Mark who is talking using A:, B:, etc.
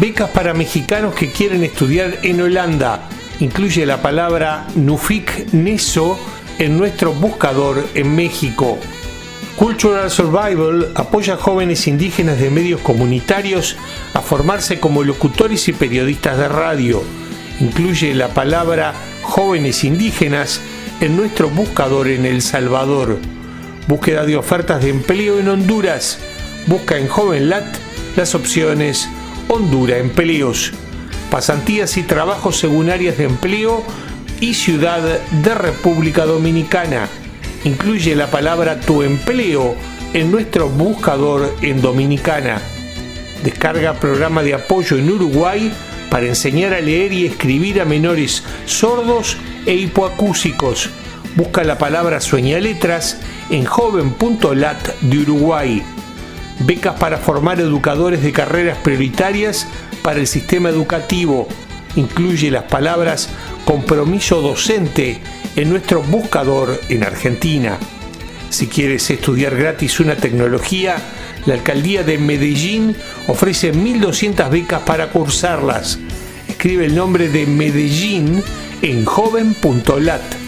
A: Becas para mexicanos que quieren estudiar en Holanda. Incluye la palabra Nufik Neso en nuestro buscador en México. Cultural Survival apoya a jóvenes indígenas de medios comunitarios a formarse como locutores y periodistas de radio. Incluye la palabra jóvenes indígenas en nuestro buscador en El Salvador. Búsqueda de ofertas de empleo en Honduras. Busca en JovenLat las opciones Honduras Empleos. Pasantías y trabajos según áreas de empleo y ciudad de República Dominicana incluye la palabra tu empleo en nuestro buscador en Dominicana. Descarga programa de apoyo en Uruguay para enseñar a leer y escribir a menores sordos e hipoacúsicos. Busca la palabra sueña letras en joven.lat de Uruguay. Becas para formar educadores de carreras prioritarias para el sistema educativo. Incluye las palabras compromiso docente en nuestro buscador en Argentina. Si quieres estudiar gratis una tecnología, la alcaldía de Medellín ofrece 1.200 becas para cursarlas. Escribe el nombre de Medellín en joven.lat.